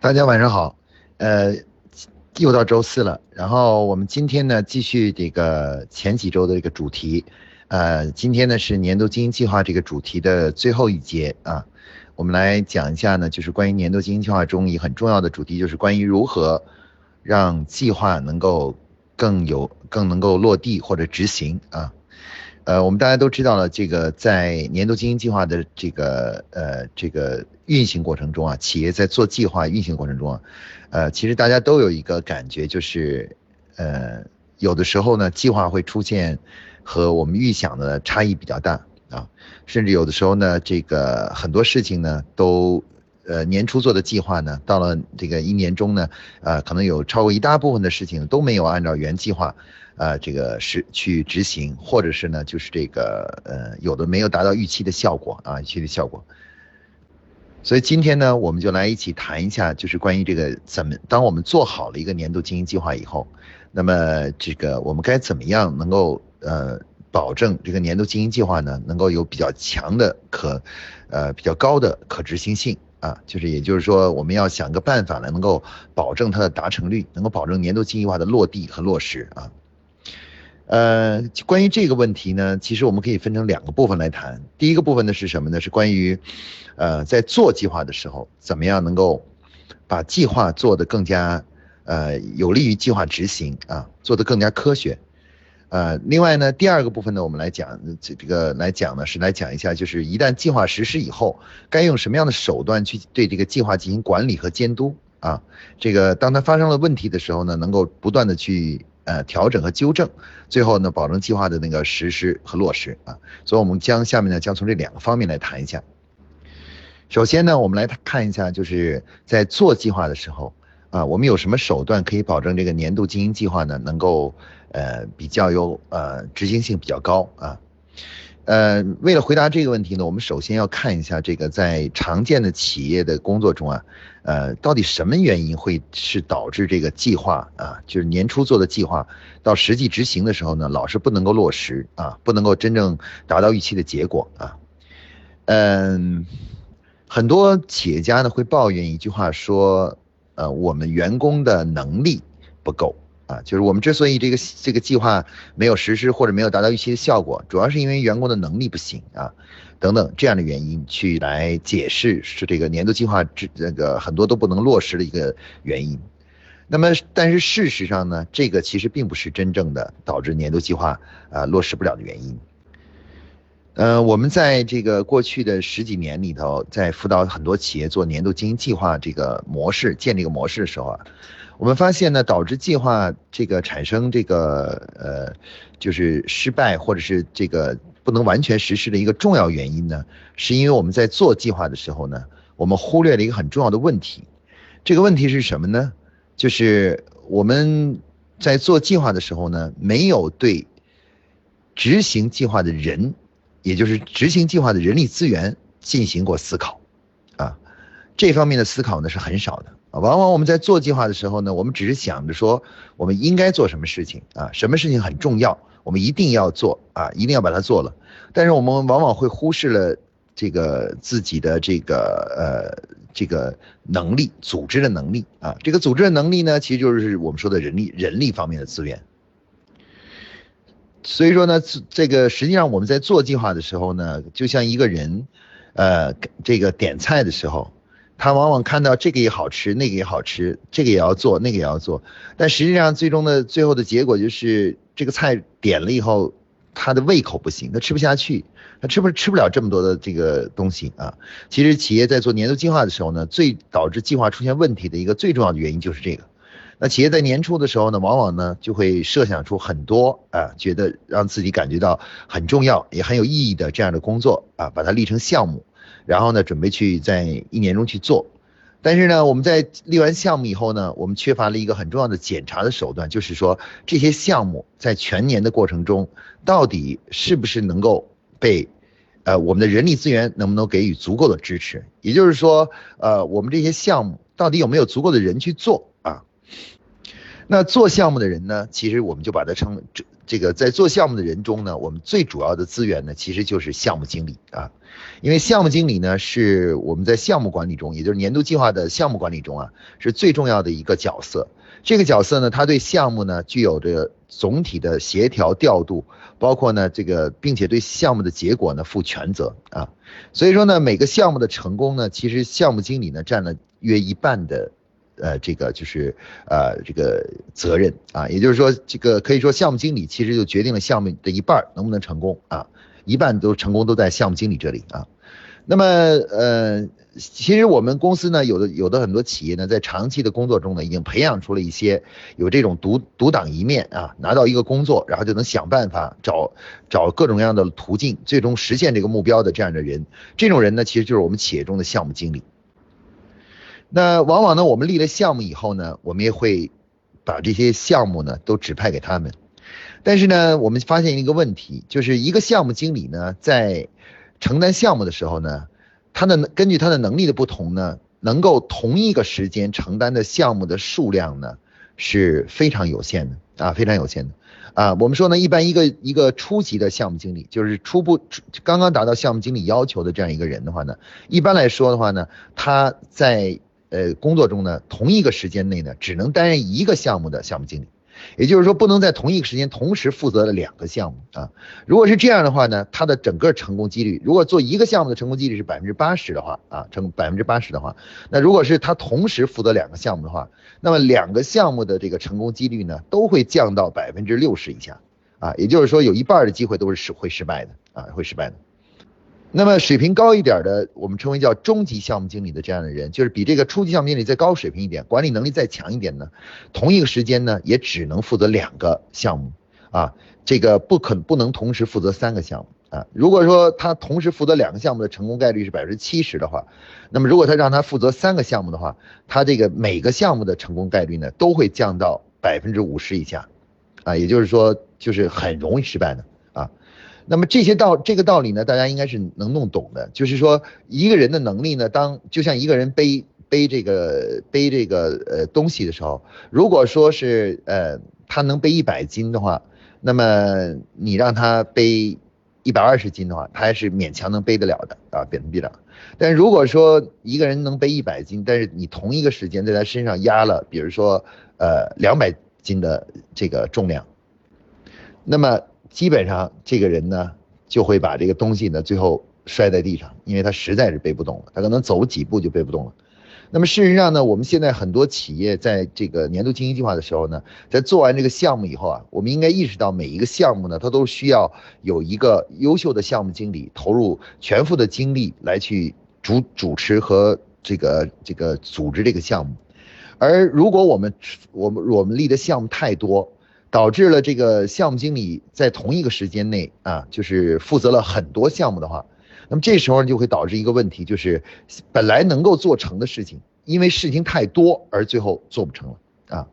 大家晚上好，呃，又到周四了，然后我们今天呢继续这个前几周的这个主题，呃，今天呢是年度经营计划这个主题的最后一节。啊，我们来讲一下呢，就是关于年度经营计划中一个很重要的主题，就是关于如何让计划能够更有更能够落地或者执行。啊。呃，我们大家都知道了，这个在年度经营计划的这个呃这个运行过程中啊，企业在做计划运行过程中啊，呃，其实大家都有一个感觉，就是呃有的时候呢，计划会出现和我们预想的差异比较大啊，甚至有的时候呢，这个很多事情呢都呃年初做的计划呢，到了这个一年中呢，呃，可能有超过一大部分的事情都没有按照原计划。呃，这个是去执行，或者是呢，就是这个呃，有的没有达到预期的效果啊，预期的效果。所以今天呢，我们就来一起谈一下，就是关于这个怎么，当我们做好了一个年度经营计划以后，那么这个我们该怎么样能够呃保证这个年度经营计划呢，能够有比较强的可呃比较高的可执行性啊，就是也就是说，我们要想个办法来能够保证它的达成率，能够保证年度经营计划的落地和落实啊。呃，关于这个问题呢，其实我们可以分成两个部分来谈。第一个部分呢是什么呢？是关于，呃，在做计划的时候，怎么样能够把计划做得更加，呃，有利于计划执行啊，做得更加科学。呃，另外呢，第二个部分呢，我们来讲这这个来讲呢，是来讲一下，就是一旦计划实施以后，该用什么样的手段去对这个计划进行管理和监督啊？这个当它发生了问题的时候呢，能够不断的去。呃，调整和纠正，最后呢，保证计划的那个实施和落实啊。所以，我们将下面呢，将从这两个方面来谈一下。首先呢，我们来看一下，就是在做计划的时候啊，我们有什么手段可以保证这个年度经营计划呢，能够呃比较有呃执行性比较高啊。呃，为了回答这个问题呢，我们首先要看一下这个在常见的企业的工作中啊，呃，到底什么原因会是导致这个计划啊，就是年初做的计划，到实际执行的时候呢，老是不能够落实啊，不能够真正达到预期的结果啊。嗯，很多企业家呢会抱怨一句话说，呃，我们员工的能力不够。啊，就是我们之所以这个这个计划没有实施或者没有达到预期的效果，主要是因为员工的能力不行啊，等等这样的原因去来解释是这个年度计划这那个很多都不能落实的一个原因。那么，但是事实上呢，这个其实并不是真正的导致年度计划啊落实不了的原因。呃，我们在这个过去的十几年里头，在辅导很多企业做年度经营计划这个模式建这个模式的时候啊。我们发现呢，导致计划这个产生这个呃，就是失败或者是这个不能完全实施的一个重要原因呢，是因为我们在做计划的时候呢，我们忽略了一个很重要的问题。这个问题是什么呢？就是我们在做计划的时候呢，没有对执行计划的人，也就是执行计划的人力资源进行过思考，这方面的思考呢是很少的。啊，往往我们在做计划的时候呢，我们只是想着说我们应该做什么事情啊，什么事情很重要，我们一定要做啊，一定要把它做了。但是我们往往会忽视了这个自己的这个呃这个能力，组织的能力啊，这个组织的能力呢，其实就是我们说的人力人力方面的资源。所以说呢，这个实际上我们在做计划的时候呢，就像一个人，呃，这个点菜的时候。他往往看到这个也好吃，那个也好吃，这个也要做，那个也要做，但实际上最终的最后的结果就是这个菜点了以后，他的胃口不行，他吃不下去，他吃不吃不了这么多的这个东西啊。其实企业在做年度计划的时候呢，最导致计划出现问题的一个最重要的原因就是这个。那企业在年初的时候呢，往往呢就会设想出很多啊，觉得让自己感觉到很重要也很有意义的这样的工作啊，把它立成项目。然后呢，准备去在一年中去做，但是呢，我们在立完项目以后呢，我们缺乏了一个很重要的检查的手段，就是说这些项目在全年的过程中，到底是不是能够被，呃，我们的人力资源能不能给予足够的支持？也就是说，呃，我们这些项目到底有没有足够的人去做啊？那做项目的人呢，其实我们就把它称这这个在做项目的人中呢，我们最主要的资源呢，其实就是项目经理啊，因为项目经理呢是我们在项目管理中，也就是年度计划的项目管理中啊，是最重要的一个角色。这个角色呢，他对项目呢具有着总体的协调调度，包括呢这个，并且对项目的结果呢负全责啊。所以说呢，每个项目的成功呢，其实项目经理呢占了约一半的，呃，这个就是呃这个责任啊。也就是说，这个可以说项目经理其实就决定了项目的一半能不能成功啊，一半都成功都在项目经理这里啊。那么呃。其实我们公司呢，有的有的很多企业呢，在长期的工作中呢，已经培养出了一些有这种独独当一面啊，拿到一个工作，然后就能想办法找找各种各样的途径，最终实现这个目标的这样的人。这种人呢，其实就是我们企业中的项目经理。那往往呢，我们立了项目以后呢，我们也会把这些项目呢都指派给他们。但是呢，我们发现一个问题，就是一个项目经理呢，在承担项目的时候呢。他的根据他的能力的不同呢，能够同一个时间承担的项目的数量呢是非常有限的啊，非常有限的啊。我们说呢，一般一个一个初级的项目经理，就是初步刚刚达到项目经理要求的这样一个人的话呢，一般来说的话呢，他在呃工作中呢，同一个时间内呢，只能担任一个项目的项目经理。也就是说，不能在同一个时间同时负责了两个项目啊。如果是这样的话呢，他的整个成功几率，如果做一个项目的成功几率是百分之八十的话啊，成百分之八十的话，那如果是他同时负责两个项目的话，那么两个项目的这个成功几率呢，都会降到百分之六十以下啊。也就是说，有一半的机会都是失会失败的啊，会失败的。那么水平高一点的，我们称为叫中级项目经理的这样的人，就是比这个初级项目经理再高水平一点，管理能力再强一点呢，同一个时间呢，也只能负责两个项目啊，这个不可不能同时负责三个项目啊。如果说他同时负责两个项目的成功概率是百分之七十的话，那么如果他让他负责三个项目的话，他这个每个项目的成功概率呢，都会降到百分之五十以下啊，也就是说，就是很容易失败的。那么这些道这个道理呢，大家应该是能弄懂的。就是说，一个人的能力呢，当就像一个人背背这个背这个呃东西的时候，如果说是呃他能背一百斤的话，那么你让他背一百二十斤的话，他还是勉强能背得了的啊，扁平臂了。但如果说一个人能背一百斤，但是你同一个时间在他身上压了，比如说呃两百斤的这个重量，那么。基本上这个人呢，就会把这个东西呢最后摔在地上，因为他实在是背不动了，他可能走几步就背不动了。那么事实上呢，我们现在很多企业在这个年度经营计划的时候呢，在做完这个项目以后啊，我们应该意识到每一个项目呢，它都需要有一个优秀的项目经理投入全副的精力来去主主持和这个这个组织这个项目。而如果我们我们我们立的项目太多，导致了这个项目经理在同一个时间内啊，就是负责了很多项目的话，那么这时候就会导致一个问题，就是本来能够做成的事情，因为事情太多而最后做不成了啊。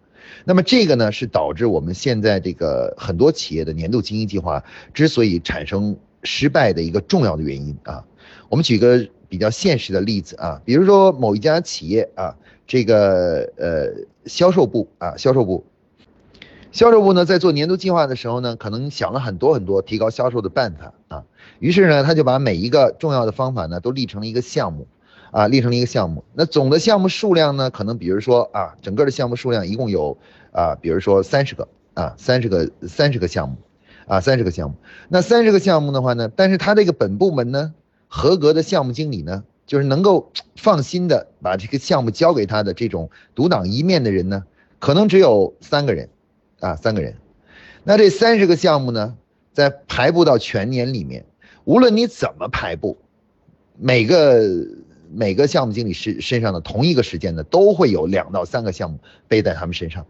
那么这个呢，是导致我们现在这个很多企业的年度经营计划之所以产生失败的一个重要的原因啊。我们举个比较现实的例子啊，比如说某一家企业啊，这个呃销售部啊，销售部。销售部呢，在做年度计划的时候呢，可能想了很多很多提高销售的办法啊。于是呢，他就把每一个重要的方法呢，都立成了一个项目，啊，立成了一个项目。那总的项目数量呢，可能比如说啊，整个的项目数量一共有啊，比如说三十个啊，三十个三十个项目，啊，三十个项目。那三十个项目的话呢，但是他这个本部门呢，合格的项目经理呢，就是能够放心的把这个项目交给他的这种独当一面的人呢，可能只有三个人。啊，三个人，那这三十个项目呢，在排布到全年里面，无论你怎么排布，每个每个项目经理身身上的同一个时间呢，都会有两到三个项目背在他们身上，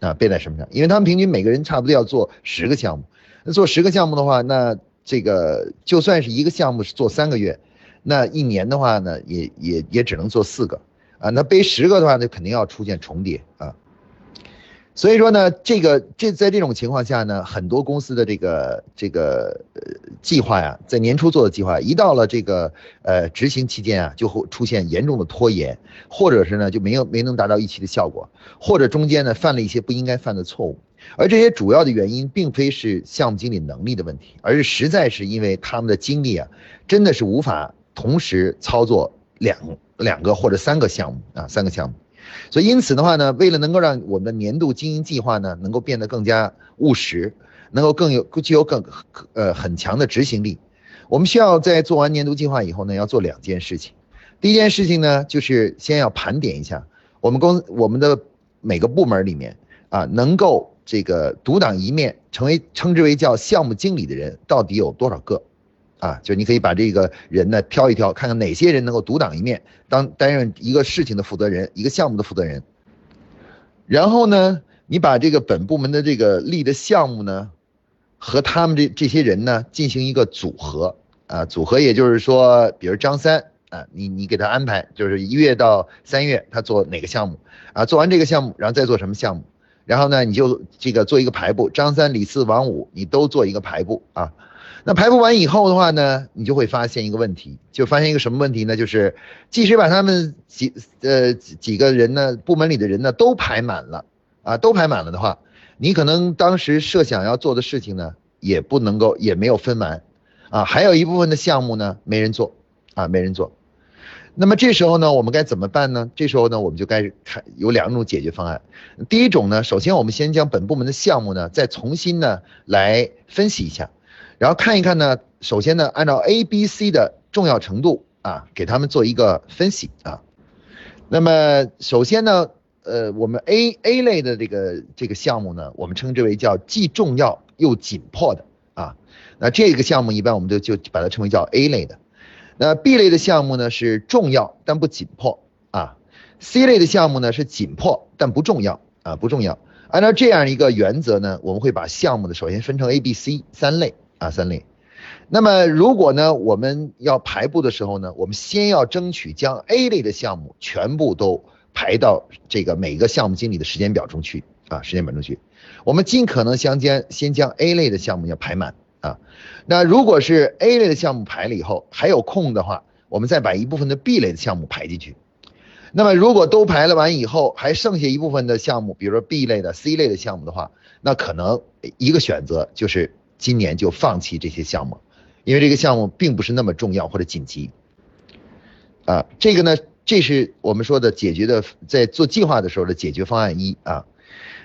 啊，背在身上，因为他们平均每个人差不多要做十个项目，那做十个项目的话，那这个就算是一个项目是做三个月，那一年的话呢，也也也只能做四个，啊，那背十个的话，那肯定要出现重叠啊。所以说呢，这个这在这种情况下呢，很多公司的这个这个呃计划呀，在年初做的计划，一到了这个呃执行期间啊，就会出现严重的拖延，或者是呢就没有没能达到预期的效果，或者中间呢犯了一些不应该犯的错误。而这些主要的原因，并非是项目经理能力的问题，而是实在是因为他们的精力啊，真的是无法同时操作两两个或者三个项目啊，三个项目。所以因此的话呢，为了能够让我们的年度经营计划呢，能够变得更加务实，能够更有具有更呃很强的执行力，我们需要在做完年度计划以后呢，要做两件事情。第一件事情呢，就是先要盘点一下我们公我们的每个部门里面啊，能够。这个独当一面，成为称之为叫项目经理的人到底有多少个？啊，就你可以把这个人呢挑一挑，看看哪些人能够独当一面，当担任一个事情的负责人，一个项目的负责人。然后呢，你把这个本部门的这个立的项目呢，和他们这这些人呢进行一个组合啊，组合也就是说，比如张三啊，你你给他安排，就是一月到三月他做哪个项目啊，做完这个项目，然后再做什么项目。然后呢，你就这个做一个排布，张三李四王五，你都做一个排布啊。那排布完以后的话呢，你就会发现一个问题，就发现一个什么问题呢？就是即使把他们几呃几个人呢，部门里的人呢都排满了啊，都排满了的话，你可能当时设想要做的事情呢，也不能够也没有分完啊，还有一部分的项目呢没人做啊，没人做。那么这时候呢，我们该怎么办呢？这时候呢，我们就该看有两种解决方案。第一种呢，首先我们先将本部门的项目呢，再重新呢来分析一下，然后看一看呢，首先呢，按照 A、B、C 的重要程度啊，给他们做一个分析啊。那么首先呢，呃，我们 A A 类的这个这个项目呢，我们称之为叫既重要又紧迫的啊。那这个项目一般我们就就把它称为叫 A 类的。那 B 类的项目呢是重要但不紧迫啊，C 类的项目呢是紧迫但不重要啊不重要。按照这样一个原则呢，我们会把项目呢首先分成 A、B、C 三类啊三类。那么如果呢我们要排布的时候呢，我们先要争取将 A 类的项目全部都排到这个每个项目经理的时间表中去啊时间表中去。我们尽可能相将先将 A 类的项目要排满。啊，那如果是 A 类的项目排了以后还有空的话，我们再把一部分的 B 类的项目排进去。那么如果都排了完以后，还剩下一部分的项目，比如说 B 类的、C 类的项目的话，那可能一个选择就是今年就放弃这些项目，因为这个项目并不是那么重要或者紧急。啊，这个呢，这是我们说的解决的，在做计划的时候的解决方案一啊。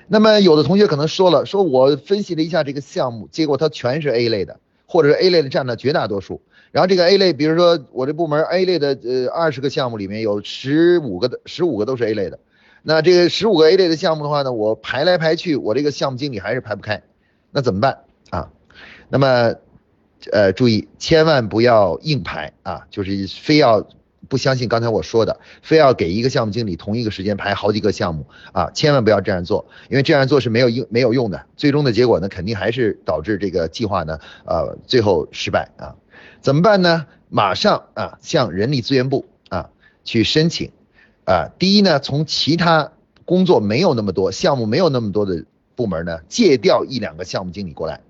那么有的同学可能说了，说我分析了一下这个项目，结果它全是 A 类的，或者是 A 类的占了绝大多数。然后这个 A 类，比如说我这部门 A 类的呃二十个项目里面有十五个的十五个都是 A 类的，那这个十五个 A 类的项目的话呢，我排来排去，我这个项目经理还是排不开，那怎么办？那么呃注意，千万不要硬排啊，就是非要。不相信刚才我说的，非要给一个项目经理同一个时间排好几个项目啊，千万不要这样做，因为这样做是没有用没有用的，最终的结果呢，肯定还是导致这个计划呢，呃，最后失败啊。怎么办呢？马上啊，向人力资源部啊去申请啊。第一呢，从其他工作没有那么多、项目没有那么多的部门呢，借调一两个项目经理过来，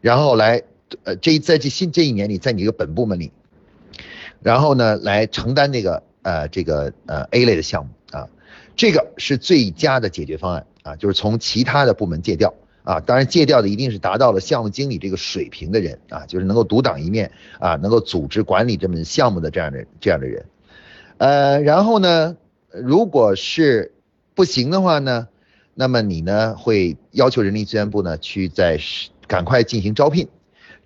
然后来呃，这在这新这一年里，在你这个本部门里。然后呢，来承担这个呃这个呃 A 类的项目啊，这个是最佳的解决方案啊，就是从其他的部门借调啊，当然借调的一定是达到了项目经理这个水平的人啊，就是能够独当一面啊，能够组织管理这门项目的这样的这样的人，呃，然后呢，如果是不行的话呢，那么你呢会要求人力资源部呢去在赶快进行招聘。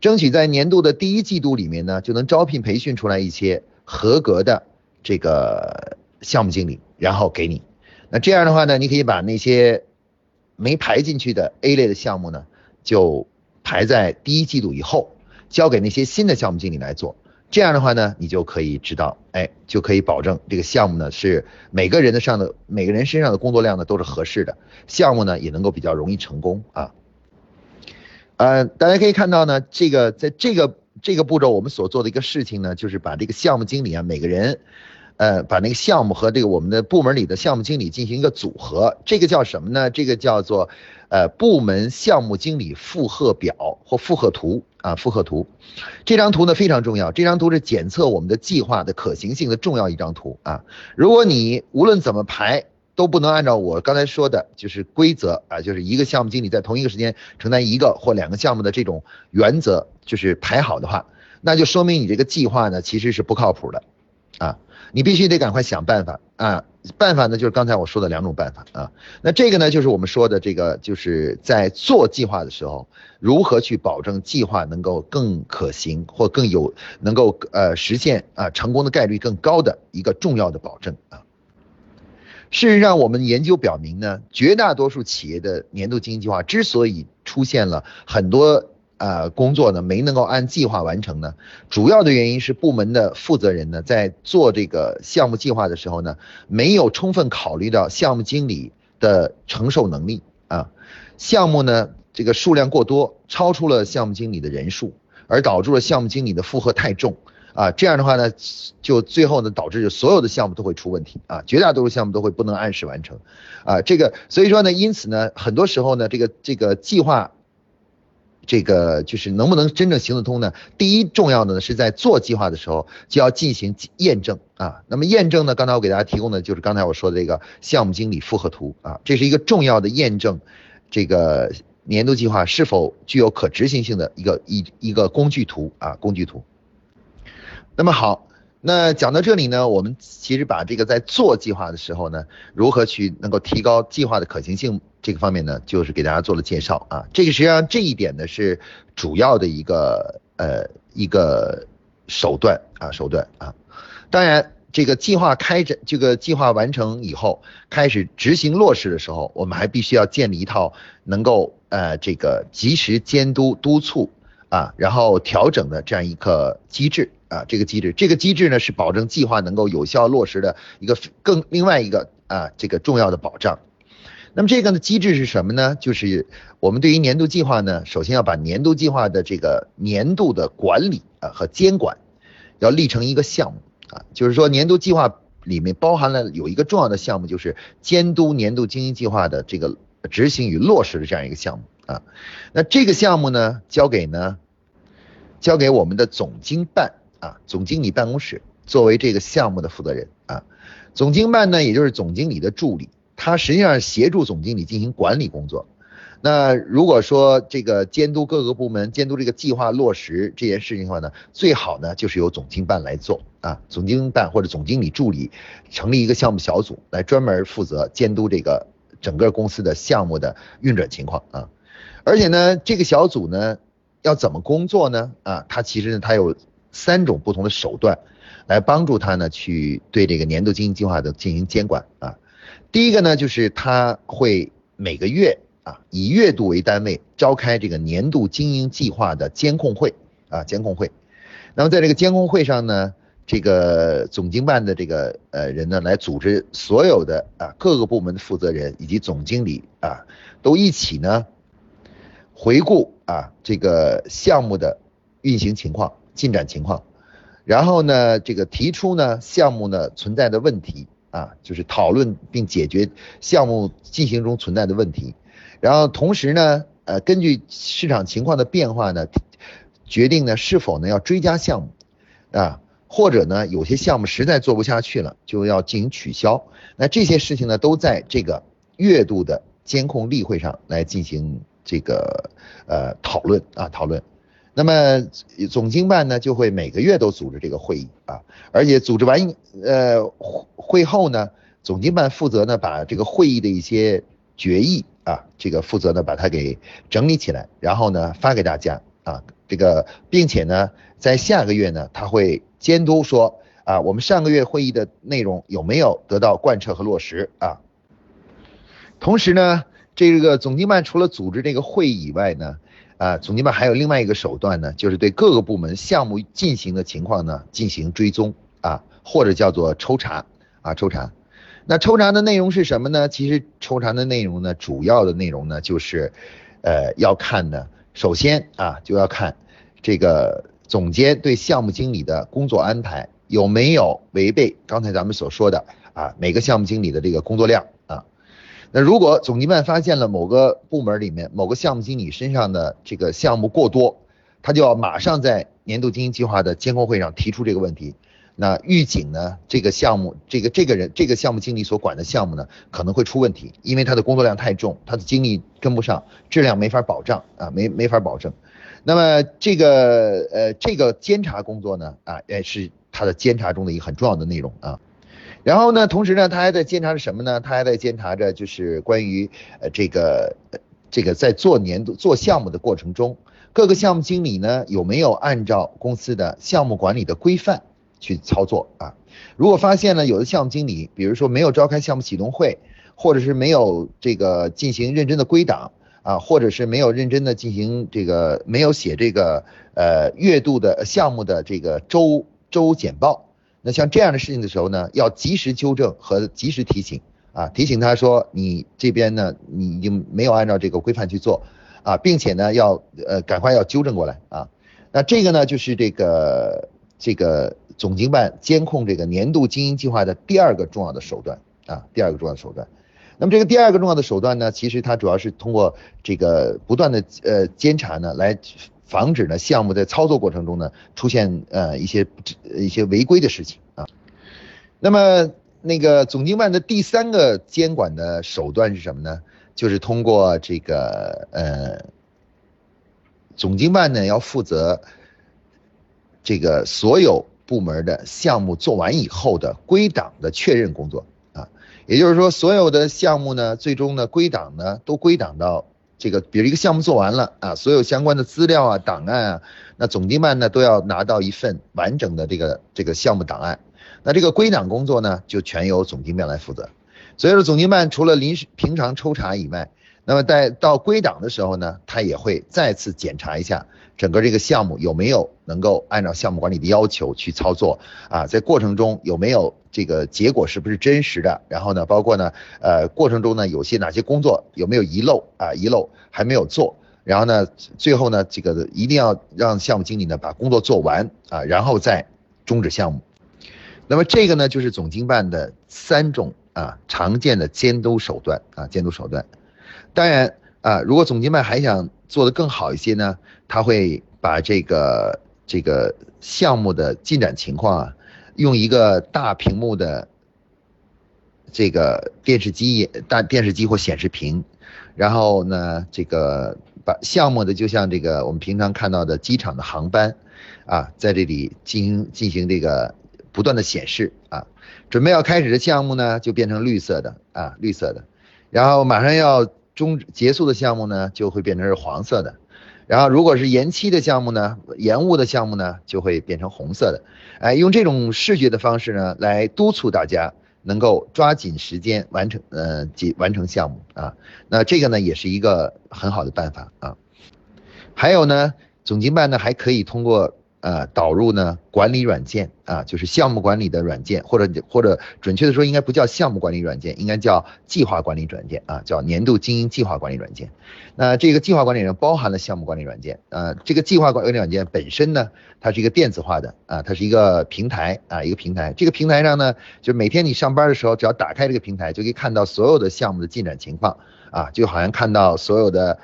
争取在年度的第一季度里面呢，就能招聘培训出来一些合格的这个项目经理，然后给你。那这样的话呢，你可以把那些没排进去的 A 类的项目呢，就排在第一季度以后，交给那些新的项目经理来做。这样的话呢，你就可以知道，哎，就可以保证这个项目呢是每个人的上的每个人身上的工作量呢都是合适的，项目呢也能够比较容易成功啊。呃，大家可以看到呢，这个在这个这个步骤我们所做的一个事情呢，就是把这个项目经理啊，每个人，呃，把那个项目和这个我们的部门里的项目经理进行一个组合，这个叫什么呢？这个叫做呃部门项目经理负荷表或负荷图啊，负荷图。这张图呢非常重要，这张图是检测我们的计划的可行性的重要一张图啊。如果你无论怎么排都不能按照我刚才说的，就是规则啊，就是一个项目经理在同一个时间承担一个或两个项目的这种原则，就是排好的话，那就说明你这个计划呢其实是不靠谱的啊。你必须得赶快想办法啊！办法呢，就是刚才我说的两种办法啊。那这个呢，就是我们说的这个，就是在做计划的时候，如何去保证计划能够更可行或更有能够呃实现啊成功的概率更高的一个重要的保证啊。事实上，我们研究表明呢，绝大多数企业的年度经营计划之所以出现了很多。呃，工作呢没能够按计划完成呢，主要的原因是部门的负责人呢在做这个项目计划的时候呢，没有充分考虑到项目经理的承受能力啊，项目呢这个数量过多，超出了项目经理的人数，而导致了项目经理的负荷太重啊，这样的话呢，就最后呢导致所有的项目都会出问题啊，绝大多数项目都会不能按时完成啊，这个所以说呢，因此呢，很多时候呢，这个这个计划。这个就是能不能真正行得通呢？第一重要的呢是在做计划的时候就要进行验证啊。那么验证呢，刚才我给大家提供的就是刚才我说的这个项目经理复合图啊，这是一个重要的验证这个年度计划是否具有可执行性的一个一一个工具图啊，工具图。那么好，那讲到这里呢，我们其实把这个在做计划的时候呢，如何去能够提高计划的可行性？这个方面呢，就是给大家做了介绍啊。这个实际上这一点呢是主要的一个呃一个手段啊手段啊。当然，这个计划开展这个计划完成以后，开始执行落实的时候，我们还必须要建立一套能够呃这个及时监督督促啊，然后调整的这样一个机制啊。这个机制，这个机制呢是保证计划能够有效落实的一个更另外一个啊这个重要的保障。那么这个呢机制是什么呢？就是我们对于年度计划呢，首先要把年度计划的这个年度的管理啊和监管，要立成一个项目啊，就是说年度计划里面包含了有一个重要的项目，就是监督年度经营计划的这个执行与落实的这样一个项目啊。那这个项目呢，交给呢，交给我们的总经办啊，总经理办公室作为这个项目的负责人啊。总经办呢，也就是总经理的助理。他实际上协助总经理进行管理工作。那如果说这个监督各个部门、监督这个计划落实这件事情的话呢，最好呢就是由总经办来做啊，总经办或者总经理助理成立一个项目小组来专门负责监督这个整个公司的项目的运转情况啊。而且呢，这个小组呢要怎么工作呢？啊，它其实呢它有三种不同的手段来帮助他呢去对这个年度经营计划的进行监管啊。第一个呢，就是他会每个月啊，以月度为单位召开这个年度经营计划的监控会啊，监控会。那么在这个监控会上呢，这个总经办的这个呃人呢，来组织所有的啊各个部门的负责人以及总经理啊，都一起呢回顾啊这个项目的运行情况、进展情况，然后呢，这个提出呢项目呢存在的问题。啊，就是讨论并解决项目进行中存在的问题，然后同时呢，呃，根据市场情况的变化呢，决定呢是否呢要追加项目，啊，或者呢有些项目实在做不下去了，就要进行取消。那这些事情呢都在这个月度的监控例会上来进行这个呃讨论啊讨论。那么总经办呢就会每个月都组织这个会议啊，而且组织完呃会后呢，总经办负责呢把这个会议的一些决议啊，这个负责呢把它给整理起来，然后呢发给大家啊，这个并且呢在下个月呢他会监督说啊我们上个月会议的内容有没有得到贯彻和落实啊，同时呢这个总经办除了组织这个会议以外呢。啊，总经办还有另外一个手段呢，就是对各个部门项目进行的情况呢进行追踪啊，或者叫做抽查啊，抽查。那抽查的内容是什么呢？其实抽查的内容呢，主要的内容呢就是，呃，要看呢，首先啊就要看这个总监对项目经理的工作安排有没有违背刚才咱们所说的啊每个项目经理的这个工作量？那如果总经办发现了某个部门里面某个项目经理身上的这个项目过多，他就要马上在年度经营计划的监控会上提出这个问题。那预警呢，这个项目这个这个人这个项目经理所管的项目呢可能会出问题，因为他的工作量太重，他的精力跟不上，质量没法保障啊，没没法保证。那么这个呃这个监察工作呢啊也是他的监察中的一个很重要的内容啊。然后呢，同时呢，他还在监察着什么呢？他还在监察着就是关于呃这个这个在做年度做项目的过程中，各个项目经理呢有没有按照公司的项目管理的规范去操作啊？如果发现呢有的项目经理，比如说没有召开项目启动会，或者是没有这个进行认真的归档。啊，或者是没有认真的进行这个，没有写这个呃月度的项目的这个周周简报，那像这样的事情的时候呢，要及时纠正和及时提醒。啊，提醒他说你这边呢你已经没有按照这个规范去做。啊，并且呢要呃赶快要纠正过来啊，那这个呢就是这个这个总经办监控这个年度经营计划的第二个重要的手段。啊，第二个重要的手段。那么这个第二个重要的手段呢，其实它主要是通过这个不断的呃监察呢，来防止呢项目在操作过程中呢出现呃一些一些违规的事情啊。那么那个总经办的第三个监管的手段是什么呢？就是通过这个呃总经办呢要负责这个所有部门的项目做完以后的归档的确认工作啊。也就是说，所有的项目呢，最终呢归档呢都归档到这个，比如一个项目做完了啊，所有相关的资料啊、档案啊，那总经办呢都要拿到一份完整的这个这个项目档案。那这个归档工作呢，就全由总经办来负责。所以说，总经办除了临时平常抽查以外，那么在到归档的时候呢，他也会再次检查一下。整个这个项目有没有能够按照项目管理的要求去操作啊？在过程中有没有这个结果是不是真实的？然后呢，包括呢，呃，过程中呢有些哪些工作有没有遗漏啊？遗漏还没有做，然后呢，最后呢，这个一定要让项目经理呢把工作做完啊，然后再终止项目。那么这个呢就是总经办的三种啊常见的监督手段啊监督手段。当然啊，如果总经办还想做得更好一些呢？他会把这个这个项目的进展情况啊，用一个大屏幕的这个电视机大电视机或显示屏，然后呢，这个把项目的就像这个我们平常看到的机场的航班啊，在这里进行进行这个不断的显示啊，准备要开始的项目呢就变成绿色的啊绿色的，然后马上要终结束的项目呢就会变成是黄色的。然后，如果是延期的项目呢，延误的项目呢，就会变成红色的。哎，用这种视觉的方式呢，来督促大家能够抓紧时间完成，呃，完完成项目啊。那这个呢，也是一个很好的办法啊。还有呢，总经办呢，还可以通过。呃，导入呢管理软件啊，就是项目管理的软件，或者或者准确的说，应该不叫项目管理软件，应该叫计划管理软件啊，叫年度经营计划管理软件。那这个计划管理呢，包含了项目管理软件啊。这个计划管理软件本身呢，它是一个电子化的啊，它是一个平台啊，一个平台。这个平台上呢，就每天你上班的时候，只要打开这个平台，就可以看到所有的项目的进展情况啊，就好像看到所有的。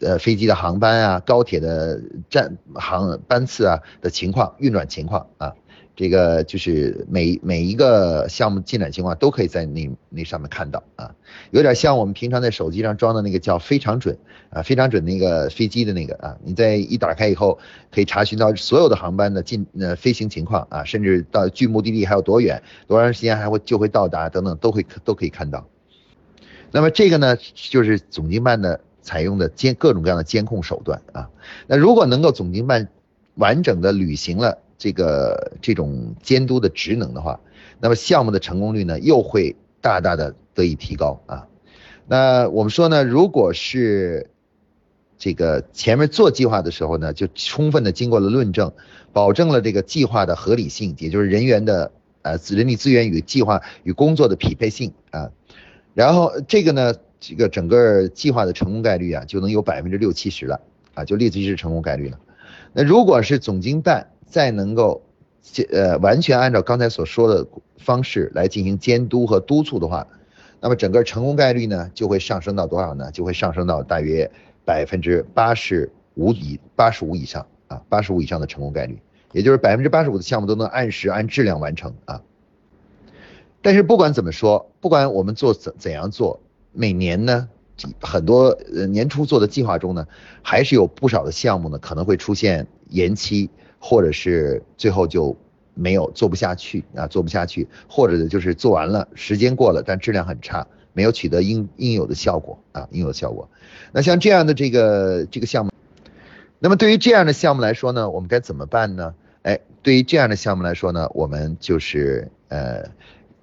呃，飞机的航班啊，高铁的站航班次啊的情况、运转情况啊，这个就是每每一个项目进展情况都可以在那那上面看到啊，有点像我们平常在手机上装的那个叫非常准啊，非常准那个飞机的那个啊，你在一打开以后，可以查询到所有的航班的进呃飞行情况啊，甚至到距目的地还有多远，多长时间还会就会到达等等，都会都可以看到。那么这个呢，就是总经办的。采用的监各种各样的监控手段啊，那如果能够总经办完整的履行了这个这种监督的职能的话，那么项目的成功率呢又会大大的得以提高啊。那我们说呢，如果是这个前面做计划的时候呢，就充分的经过了论证，保证了这个计划的合理性，也就是人员的呃人力资源与计划与工作的匹配性啊，然后这个呢。这个整个计划的成功概率啊，就能有百分之六七十了啊，就立即是成功概率了。那如果是总经办再能够呃完全按照刚才所说的方式来进行监督和督促的话，那么整个成功概率呢就会上升到多少呢？就会上升到大约百分之八十五以八十五以上啊，八十五以上的成功概率，也就是百分之八十五的项目都能按时按质量完成啊。但是不管怎么说，不管我们做怎怎样做，每年呢，很多呃年初做的计划中呢，还是有不少的项目呢可能会出现延期，或者是最后就没有做不下去啊，做不下去，或者就是做完了，时间过了，但质量很差，没有取得应应有的效果啊，应有的效果。那像这样的这个这个项目，那么对于这样的项目来说呢，我们该怎么办呢？哎，对于这样的项目来说呢，我们就是呃。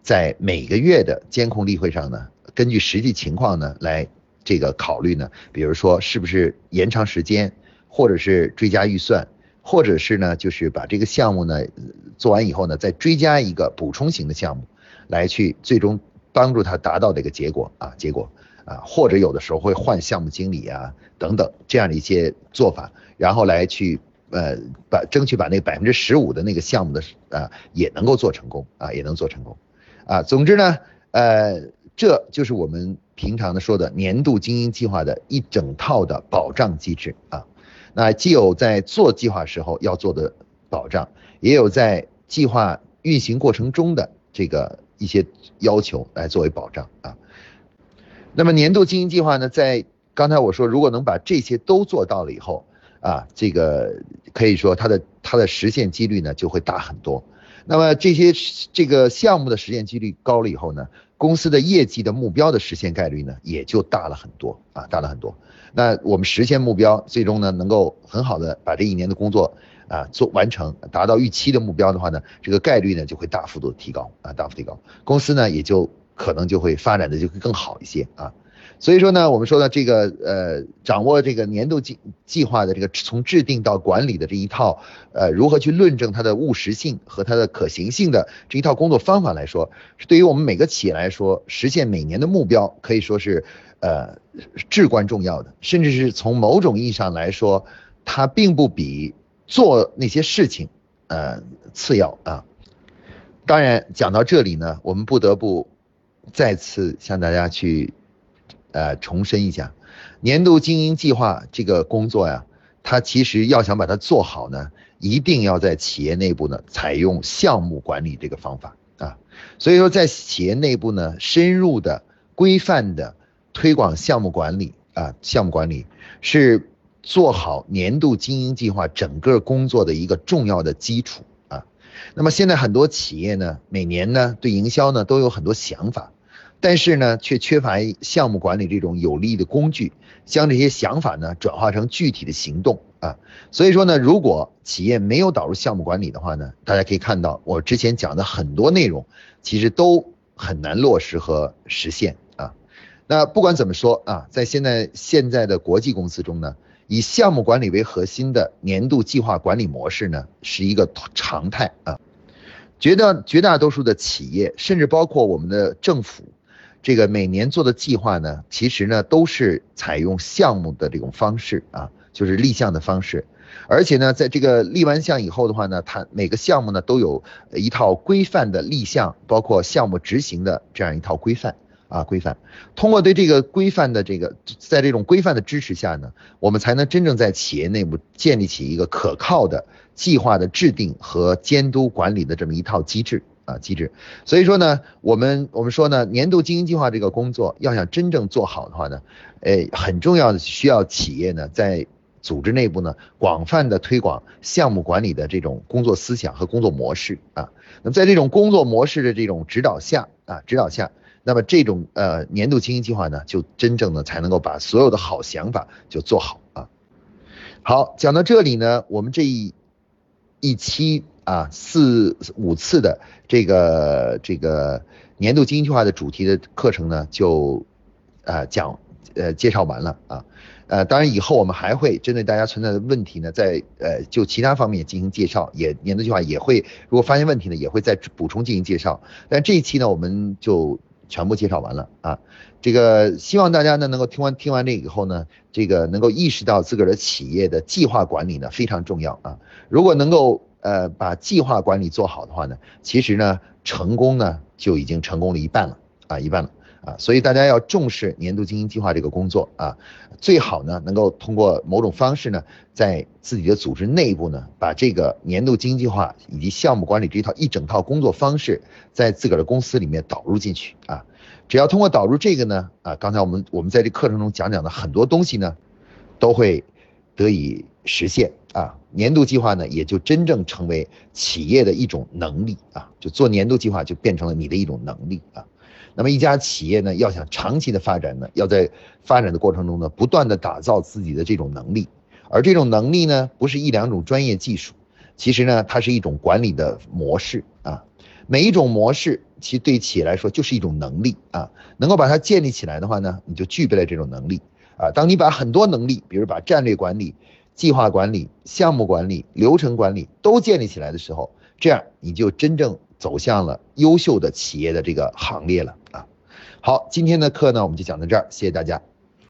在每个月的监控例会上呢，根据实际情况呢来这个考虑呢，比如说是不是延长时间，或者是追加预算，或者是呢就是把这个项目呢做完以后呢再追加一个补充型的项目，来去最终帮助他达到这个结果啊结果啊，或者有的时候会换项目经理啊等等这样的一些做法，然后来去呃把争取把那百分之十五的那个项目的啊也能够做成功啊也能做成功。啊，总之呢，呃，这就是我们平常的说的年度经营计划的一整套的保障机制啊。那既有在做计划时候要做的保障，也有在计划运行过程中的这个一些要求来作为保障啊。那么年度经营计划呢，在刚才我说，如果能把这些都做到了以后啊，这个可以说它的它的实现几率呢就会大很多。那么这些这个项目的实现几率高了以后呢，公司的业绩的目标的实现概率呢也就大了很多啊，大了很多。那我们实现目标，最终呢能够很好的把这一年的工作啊做完成，达到预期的目标的话呢，这个概率呢就会大幅度提高啊，大幅提高，公司呢也就可能就会发展的就会更好一些啊。所以说呢，我们说的这个呃，掌握这个年度计计划的这个从制定到管理的这一套呃，如何去论证它的务实性和它的可行性的这一套工作方法来说，是对于我们每个企业来说，实现每年的目标可以说是呃至关重要的，甚至是从某种意义上来说，它并不比做那些事情呃次要啊。当然讲到这里呢，我们不得不再次向大家去。呃，重申一下，年度经营计划这个工作呀，它其实要想把它做好呢，一定要在企业内部呢采用项目管理这个方法啊。所以说，在企业内部呢，深入的、规范的推广项目管理啊，项目管理是做好年度经营计划整个工作的一个重要的基础啊。那么现在很多企业呢，每年呢对营销呢都有很多想法。但是呢，却缺乏项目管理这种有力的工具，将这些想法呢转化成具体的行动啊。所以说呢，如果企业没有导入项目管理的话呢，大家可以看到我之前讲的很多内容，其实都很难落实和实现啊。那不管怎么说啊，在现在现在的国际公司中呢，以项目管理为核心的年度计划管理模式呢，是一个常态啊。绝大绝大多数的企业，甚至包括我们的政府。这个每年做的计划呢，其实呢都是采用项目的这种方式啊，就是立项的方式，而且呢，在这个立完项以后的话呢，它每个项目呢都有一套规范的立项，包括项目执行的这样一套规范啊规范。通过对这个规范的这个，在这种规范的支持下呢，我们才能真正在企业内部建立起一个可靠的计划的制定和监督管理的这么一套机制。啊，机制，所以说呢，我们我们说呢，年度经营计划这个工作要想真正做好的话呢，诶，很重要的需要企业呢在组织内部呢广泛的推广项目管理的这种工作思想和工作模式啊。那么在这种工作模式的这种指导下啊，指导下，那么这种呃年度经营计划呢，就真正的才能够把所有的好想法就做好啊。好，讲到这里呢，我们这一一期。啊，四五次的这个这个年度经营计划的主题的课程呢，就呃讲呃介绍完了啊，呃当然以后我们还会针对大家存在的问题呢，在呃就其他方面进行介绍，也年度计划也会如果发现问题呢，也会再补充进行介绍。但这一期呢，我们就全部介绍完了啊，这个希望大家呢能够听完听完这以后呢，这个能够意识到自个儿的企业的计划管理呢非常重要啊，如果能够。呃把计划管理做好的话呢，其实呢成功呢就已经成功了一半了啊一半了啊，所以大家要重视年度经营计划这个工作啊，最好呢能够通过某种方式呢，在自己的组织内部呢，把这个年度经营计划以及项目管理这一套一整套工作方式，在自个儿的公司里面导入进去啊。只要通过导入这个呢，啊，刚才我们我们在这课程中讲讲的很多东西呢，都会得以实现啊。年度计划呢，也就真正成为企业的一种能力啊，就做年度计划就变成了你的一种能力啊。那么一家企业呢，要想长期的发展呢，要在发展的过程中呢，不断的打造自己的这种能力，而这种能力呢，不是一两种专业技术，其实呢，它是一种管理的模式啊。每一种模式，其实对企业来说就是一种能力啊，能够把它建立起来的话呢，你就具备了这种能力啊。当你把很多能力，比如把战略管理、计划管理、项目管理、流程管理都建立起来的时候，这样你就真正走向了优秀的企业的这个行列了啊。好，今天的课呢，我们就讲到这儿，谢谢大家。